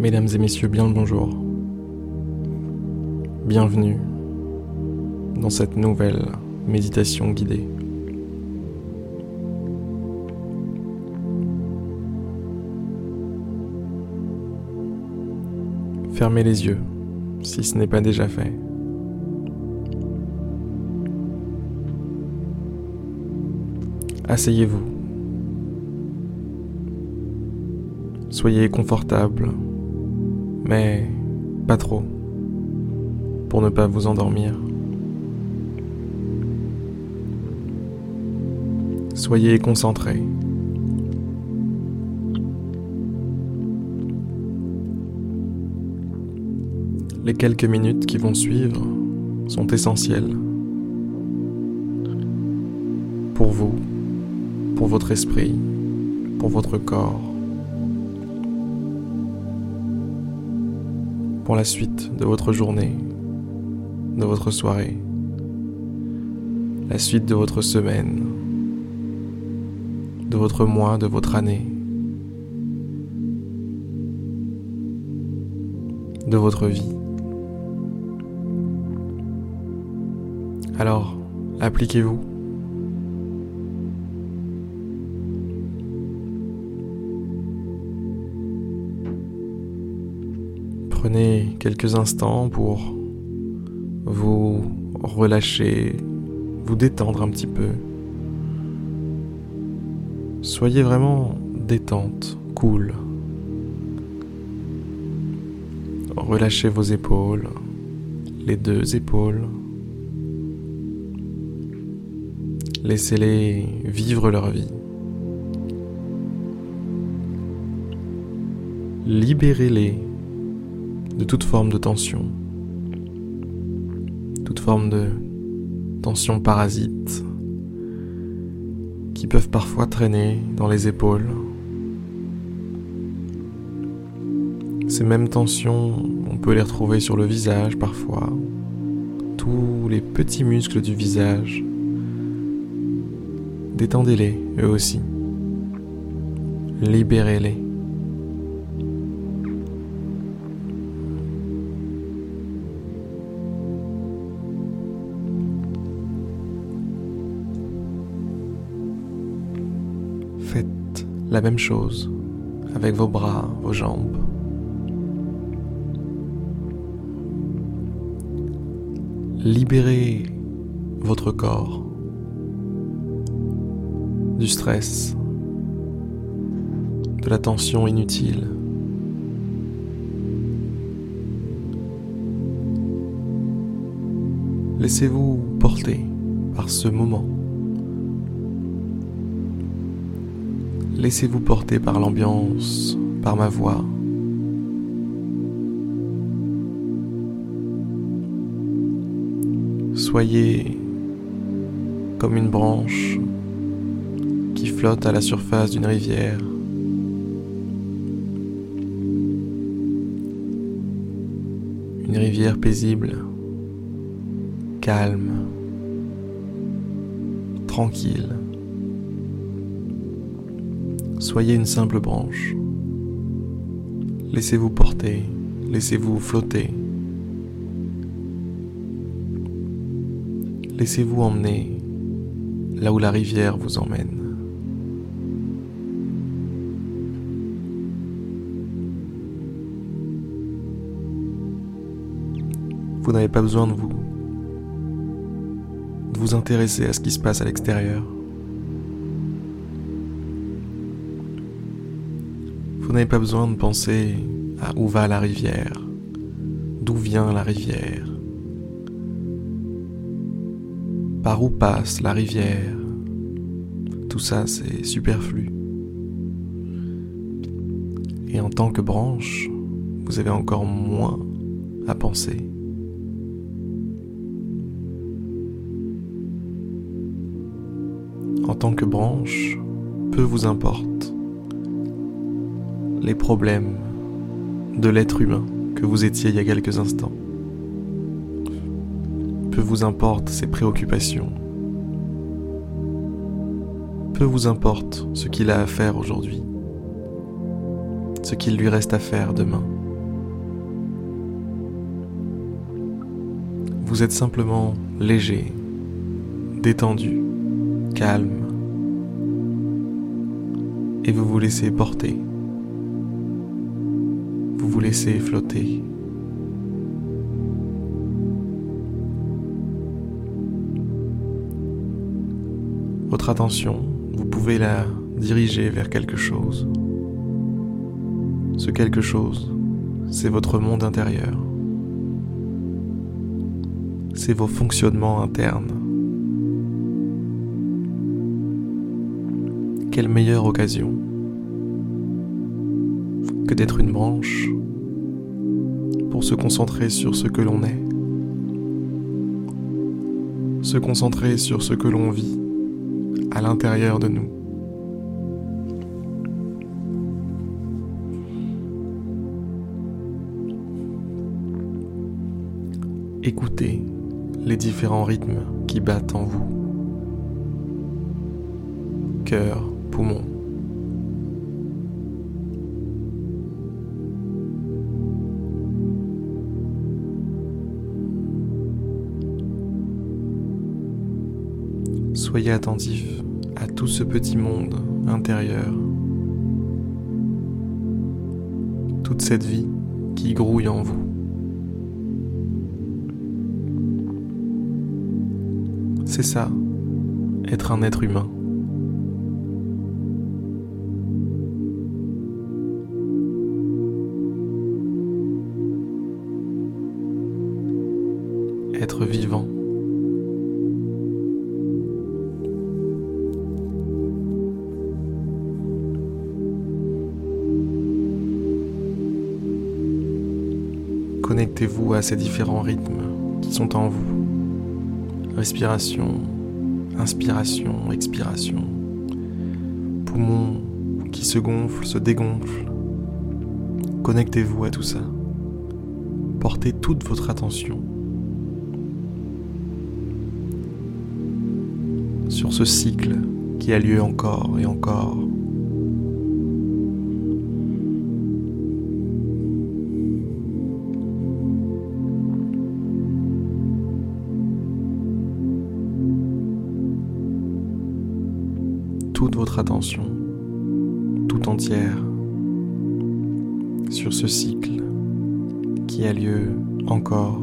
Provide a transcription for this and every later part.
Mesdames et messieurs, bien le bonjour. Bienvenue dans cette nouvelle méditation guidée. Fermez les yeux si ce n'est pas déjà fait. Asseyez-vous. Soyez confortable, mais pas trop, pour ne pas vous endormir. Soyez concentré. Les quelques minutes qui vont suivre sont essentielles pour vous, pour votre esprit, pour votre corps, la suite de votre journée, de votre soirée, la suite de votre semaine, de votre mois, de votre année, de votre vie. Alors, appliquez-vous. Prenez quelques instants pour vous relâcher, vous détendre un petit peu. Soyez vraiment détente, cool. Relâchez vos épaules, les deux épaules. Laissez-les vivre leur vie. Libérez-les de toute forme de tension, toute forme de tension parasite qui peuvent parfois traîner dans les épaules. Ces mêmes tensions, on peut les retrouver sur le visage parfois, tous les petits muscles du visage Détendez-les, eux aussi. Libérez-les. La même chose avec vos bras, vos jambes. Libérez votre corps du stress, de la tension inutile. Laissez-vous porter par ce moment. Laissez-vous porter par l'ambiance, par ma voix. Soyez comme une branche flotte à la surface d'une rivière. Une rivière paisible, calme, tranquille. Soyez une simple branche. Laissez-vous porter, laissez-vous flotter. Laissez-vous emmener là où la rivière vous emmène. Vous n'avez pas besoin de vous vous intéresser à ce qui se passe à l'extérieur. Vous n'avez pas besoin de penser à où va la rivière, d'où vient la rivière, par où passe la rivière. Tout ça, c'est superflu. Et en tant que branche, vous avez encore moins à penser. en tant que branche, peu vous importe les problèmes de l'être humain que vous étiez il y a quelques instants. Peu vous importe ses préoccupations. Peu vous importe ce qu'il a à faire aujourd'hui. Ce qu'il lui reste à faire demain. Vous êtes simplement léger, détendu, calme. Et vous vous laissez porter vous laissez flotter. Votre attention, vous pouvez la diriger vers quelque chose. Ce quelque chose, c'est votre monde intérieur. C'est vos fonctionnements internes. Quelle meilleure occasion que d'être une branche se concentrer sur ce que l'on est, se concentrer sur ce que l'on vit à l'intérieur de nous. Écoutez les différents rythmes qui battent en vous. Cœur, poumon. Soyez attentif à tout ce petit monde intérieur, toute cette vie qui grouille en vous. C'est ça, être un être humain. Être vivant. Connectez-vous à ces différents rythmes qui sont en vous. Respiration, inspiration, expiration. Poumons qui se gonflent, se dégonflent. Connectez-vous à tout ça. Portez toute votre attention sur ce cycle qui a lieu encore et encore attention, tout entière, sur ce cycle qui a lieu encore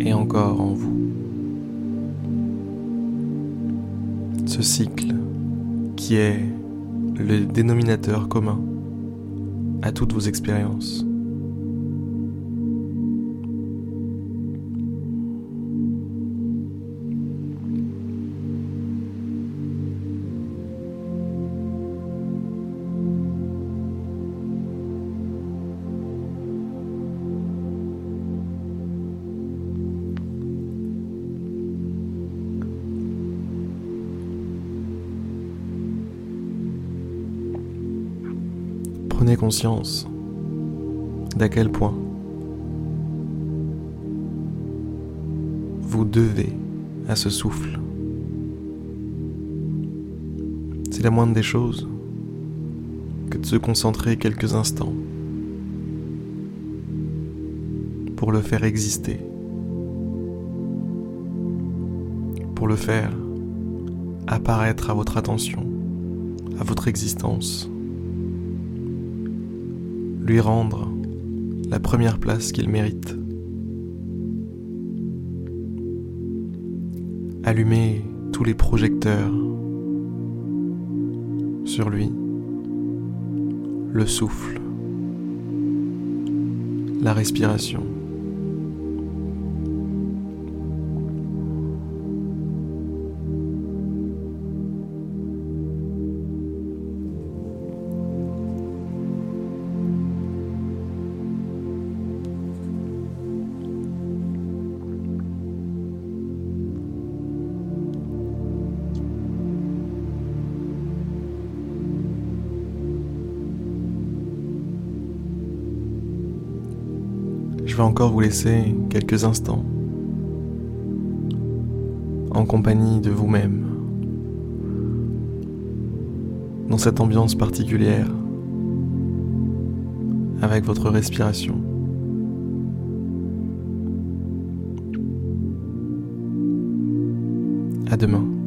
et encore en vous. Ce cycle qui est le dénominateur commun à toutes vos expériences. Conscience d'à quel point vous devez à ce souffle. C'est la moindre des choses que de se concentrer quelques instants pour le faire exister, pour le faire apparaître à votre attention, à votre existence lui rendre la première place qu'il mérite. Allumer tous les projecteurs sur lui, le souffle, la respiration. je vais encore vous laisser quelques instants en compagnie de vous-même, dans cette ambiance particulière, avec votre respiration. À demain.